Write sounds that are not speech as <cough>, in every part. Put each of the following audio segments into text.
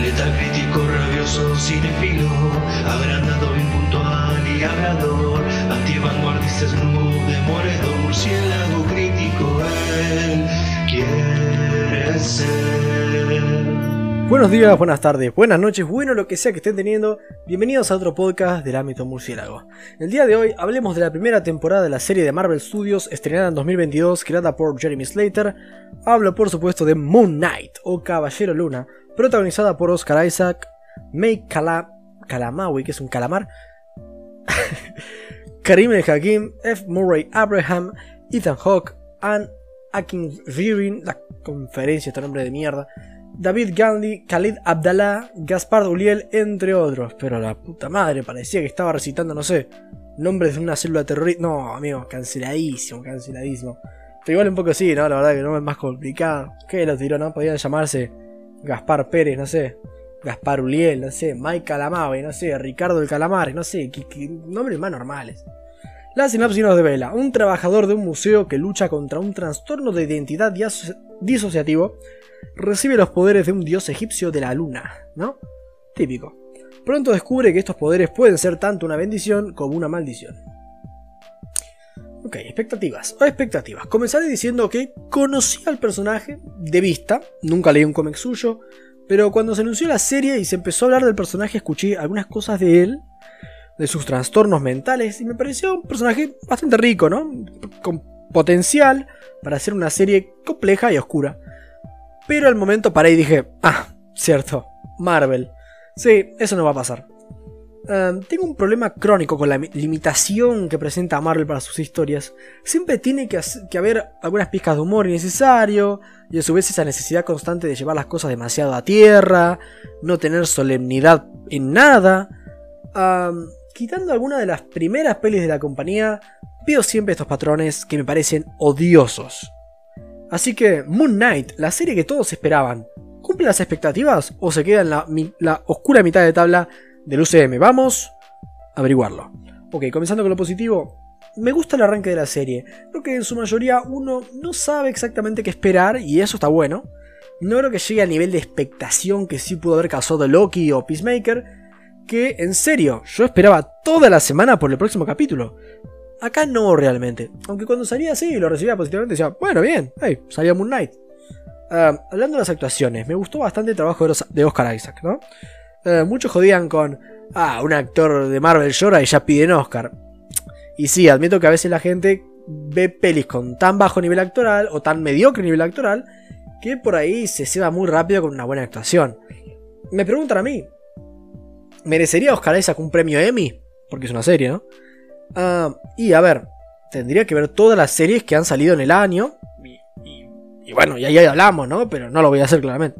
Letal crítico, rabioso, cinefilo, agrandado, impuntual y hablador, antivanguardista, snoop, demoledor, murciélago crítico, él quiere ser. Buenos días, buenas tardes, buenas noches, bueno lo que sea que estén teniendo, bienvenidos a otro podcast del ámbito murciélago. El día de hoy hablemos de la primera temporada de la serie de Marvel Studios estrenada en 2022 creada por Jeremy Slater. Hablo por supuesto de Moon Knight o Caballero Luna, protagonizada por Oscar Isaac, May Kala Kalamawi, que es un calamar, <laughs> Karim El Hakim, F. Murray Abraham, Ethan Hawke, Anne Akin Virin, la conferencia, este nombre de mierda, David Gandhi, Khalid Abdallah, Gaspar Uliel, entre otros. Pero la puta madre, parecía que estaba recitando, no sé, nombres de una célula terrorista. No, amigo, canceladísimo, canceladísimo. Pero igual un poco sí, ¿no? La verdad que no es más complicado. ¿Qué lo tiró, no? Podían llamarse Gaspar Pérez, no sé. Gaspar Uliel, no sé. Mike Calamave, no sé. Ricardo el Calamar, no sé. nombres más normales. La sinopsis nos devela. Un trabajador de un museo que lucha contra un trastorno de identidad disociativo recibe los poderes de un dios egipcio de la luna, ¿no? Típico. Pronto descubre que estos poderes pueden ser tanto una bendición como una maldición. Ok, expectativas. Expectativas. Comenzaré diciendo que conocí al personaje de vista, nunca leí un cómic suyo, pero cuando se anunció la serie y se empezó a hablar del personaje escuché algunas cosas de él, de sus trastornos mentales, y me pareció un personaje bastante rico, ¿no? Con potencial para hacer una serie compleja y oscura. Pero al momento paré y dije, ah, cierto, Marvel. Sí, eso no va a pasar. Em, tengo un problema crónico con la limitación que presenta Marvel para sus historias. Siempre tiene que, haber algunas pizcas de humor innecesario, y a su vez esa necesidad constante de llevar las cosas demasiado a tierra, no tener solemnidad en nada. Quitando alguna de las primeras pelis de la compañía, veo siempre estos patrones que me parecen odiosos. Así que Moon Knight, la serie que todos esperaban, ¿cumple las expectativas o se queda en la, oscura mitad de tabla del UCM? Vamos a averiguarlo. Ok, comenzando con lo positivo, me gusta el arranque de la serie. Creo que en su mayoría uno no sabe exactamente qué esperar y eso está bueno. No creo que llegue al nivel de expectación que sí pudo haber causado Loki o Peacemaker. Que en serio, yo esperaba toda la semana por el próximo capítulo. Acá no realmente. Aunque cuando salía así y lo recibía positivamente decía, bueno, bien, hey, salía Moon Knight. Ah, hablando de las actuaciones, me gustó bastante el trabajo de Oscar Isaac, ¿no? Ah, muchos jodían con, ah, un actor de Marvel llora y ya piden Oscar. Y sí, admito que a veces la gente ve pelis con tan bajo nivel actoral o tan mediocre nivel actoral que por ahí se ceba muy rápido con una buena actuación. Me preguntan a mí, ¿merecería Oscar Isaac un premio Emmy? Porque es una serie, ¿no? Ah, y a ver, tendría que ver todas las series que han salido en el año. Y, bueno, ya, ya hablamos, ¿no? Pero no lo voy a hacer claramente.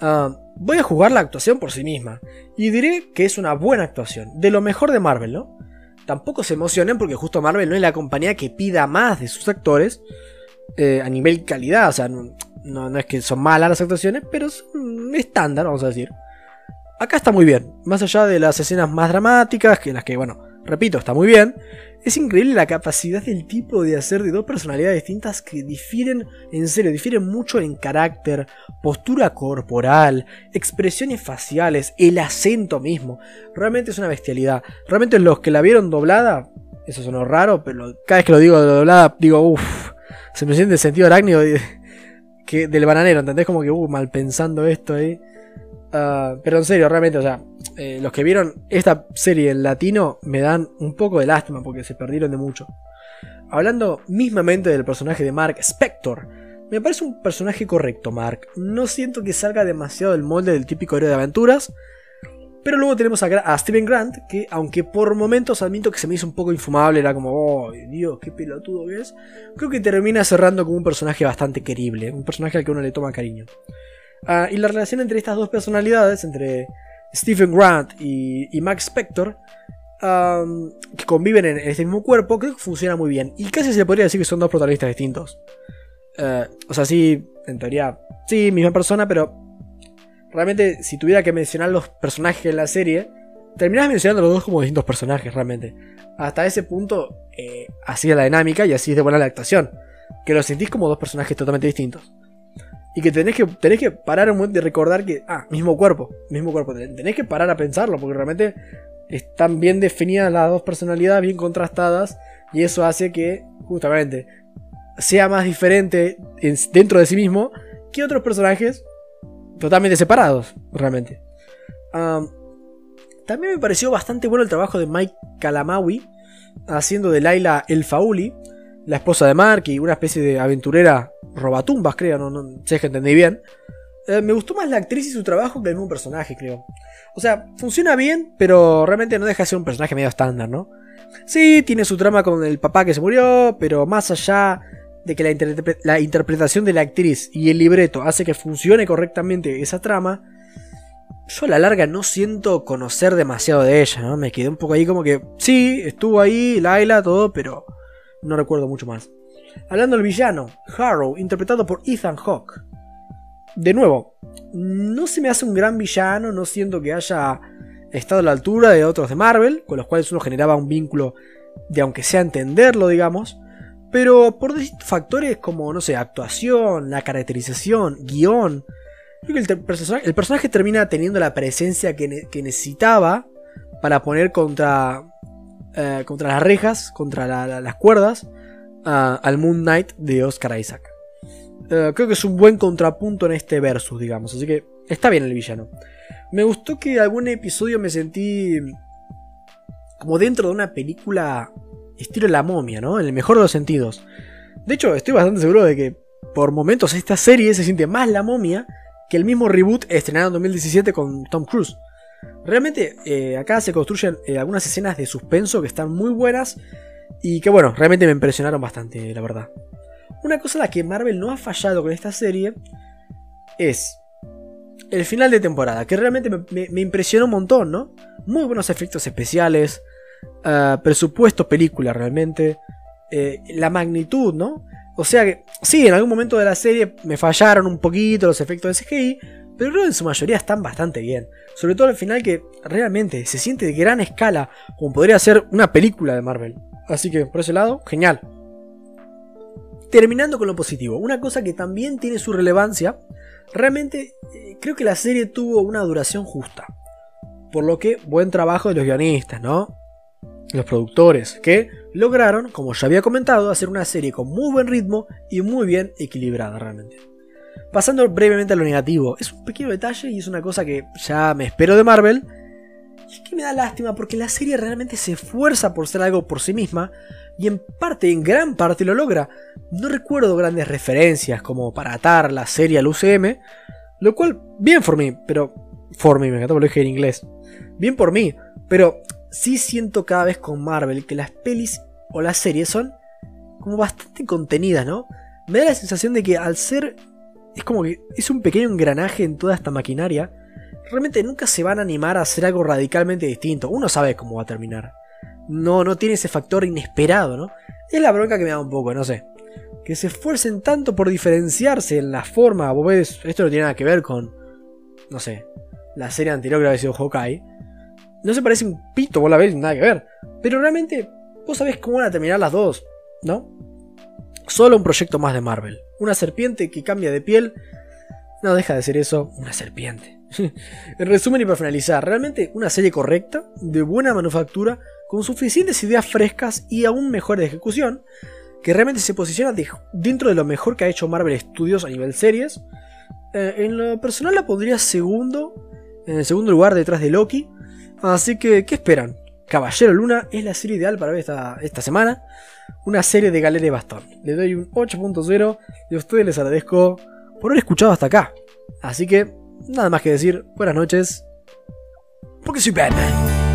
Ah, voy a jugar la actuación por sí misma. Y diré que es una buena actuación. De lo mejor de Marvel, ¿no? Tampoco se emocionen porque justo Marvel no es la compañía que pida más de sus actores. Eh, a nivel calidad. O sea, no, no, es que son malas las actuaciones, pero son estándar, vamos a decir. Acá está muy bien. Más allá de las escenas más dramáticas, que las que, bueno, repito, está muy bien, es increíble la capacidad del tipo de hacer de dos personalidades distintas que difieren, en serio, difieren mucho en carácter, postura corporal, expresiones faciales, el acento mismo. Realmente es una bestialidad. Realmente los que la vieron doblada, eso sonó raro, pero cada vez que lo digo doblada, digo, uff, se me siente el sentido arácnido que, del bananero, ¿entendés? Como que, uh, mal pensando esto ahí. Ah, pero en serio, realmente, o sea, eh, los que vieron esta serie en latino me dan un poco de lástima porque se perdieron de mucho. Hablando mismamente del personaje de Mark Spector, me parece un personaje correcto, Mark. No siento que salga demasiado del molde del típico héroe de aventuras. Pero luego tenemos a, Steven Grant, que aunque por momentos admito que se me hizo un poco infumable, era como, oh Dios, qué pelotudo que es, creo que termina cerrando como un personaje bastante querible, un personaje al que uno le toma cariño. Ah, y la relación entre estas dos personalidades, entre Stephen Grant y, Max Spector, que conviven en, este mismo cuerpo, creo que funciona muy bien. Y casi se podría decir que son dos protagonistas distintos. Eh, o sea, sí, en teoría, sí, misma persona, pero realmente si tuviera que mencionar los personajes en la serie, terminás mencionando los dos como distintos personajes, realmente. Hasta ese punto, eh, así es la dinámica y así es de buena la actuación. Que los sentís como dos personajes totalmente distintos. Y que tenés que, tenés que parar un momento y recordar que, ah, mismo cuerpo, mismo cuerpo. Tenés que parar a pensarlo porque realmente están bien definidas las dos personalidades, bien contrastadas, y eso hace que, justamente, sea más diferente dentro de sí mismo que otros personajes totalmente separados, realmente. también me pareció bastante bueno el trabajo de Mike Kalamawi haciendo de Laila el Fauli, la esposa de Mark y una especie de aventurera robatumbas, creo, no, no sé que entendí bien. Eh, me gustó más la actriz y su trabajo que el mismo personaje, creo. O sea, funciona bien, pero realmente no deja de ser un personaje medio estándar, ¿no? Sí, tiene su trama con el papá que se murió, pero más allá de que la, la interpretación de la actriz y el libreto hace que funcione correctamente esa trama, yo a la larga no siento conocer demasiado de ella, ¿no? Me quedé un poco ahí como que, sí, estuvo ahí, Laila, todo, pero no recuerdo mucho más. Hablando del villano, Harrow, interpretado por Ethan Hawke. De nuevo, no se me hace un gran villano, no siento que haya estado a la altura de otros de Marvel, con los cuales uno generaba un vínculo de aunque sea entenderlo, digamos. Pero por factores como, no sé, actuación, la caracterización, guion, creo que el, personaje, termina teniendo la presencia que, necesitaba para poner contra, eh, contra las rejas, contra las cuerdas, al Moon Knight de Oscar Isaac. Eh, creo que es un buen contrapunto en este versus, digamos. Así que está bien el villano. Me gustó que algún episodio me sentí como dentro de una película estilo La momia, ¿no? En el mejor de los sentidos. De hecho, estoy bastante seguro de que por momentos esta serie se siente más La momia que el mismo reboot estrenado en 2017 con Tom Cruise. Realmente eh, acá se construyen eh, algunas escenas de suspenso que están muy buenas y que bueno, realmente me impresionaron bastante, la verdad. Una cosa en la que Marvel no ha fallado con esta serie es el final de temporada, que realmente me, impresionó un montón, ¿no? Muy buenos efectos especiales, uh, presupuesto película realmente, eh, la magnitud, ¿no? O sea que, sí, en algún momento de la serie me fallaron un poquito los efectos de CGI, pero creo que en su mayoría están bastante bien. Sobre todo al final que realmente se siente de gran escala, como podría ser una película de Marvel. Así que por ese lado, genial. Terminando con lo positivo, una cosa que también tiene su relevancia, realmente eh, creo que la serie tuvo una duración justa. Por lo que buen trabajo de los guionistas, ¿no? Los productores, que lograron, como ya había comentado, hacer una serie con muy buen ritmo y muy bien equilibrada realmente. Pasando brevemente a lo negativo, es un pequeño detalle y es una cosa que ya me espero de Marvel, y es que me da lástima porque la serie realmente se esfuerza por ser algo por sí misma y en parte, en gran parte lo logra. No recuerdo grandes referencias como para atar la serie al UCM, lo cual, bien por mí, pero... For mí, me encantó, lo dije en inglés. Bien por mí, pero sí siento cada vez con Marvel que las pelis o las series son como bastante contenidas, ¿no? Me da la sensación de que al ser... Es como que es un pequeño engranaje en toda esta maquinaria realmente nunca se van a animar a hacer algo radicalmente distinto. Uno sabe cómo va a terminar. No, no tiene ese factor inesperado, ¿no? Es la bronca que me da un poco, no sé. Que se esfuercen tanto por diferenciarse en la forma. Vos ves, esto no tiene nada que ver con, no sé, la serie anterior que había sido Hawkeye. No se parece un pito, vos la ves, nada que ver. Pero realmente, vos sabés cómo van a terminar las dos, ¿no? Solo un proyecto más de Marvel. Una serpiente que cambia de piel. No deja de ser eso, una serpiente. <laughs> en resumen y para finalizar, realmente una serie correcta, de buena manufactura, con suficientes ideas frescas y aún mejor de ejecución, que realmente se posiciona dentro de lo mejor que ha hecho Marvel Studios a nivel series. Eh, en lo personal la pondría segundo, en el segundo lugar detrás de Loki. Así que, ¿qué esperan? Caballero Luna es la serie ideal para ver esta, esta semana. Una serie de Galera de Bastón. Le doy un 8.0 y a ustedes les agradezco por haber escuchado hasta acá. Así que Nada más que decir, buenas noches, porque soy Batman.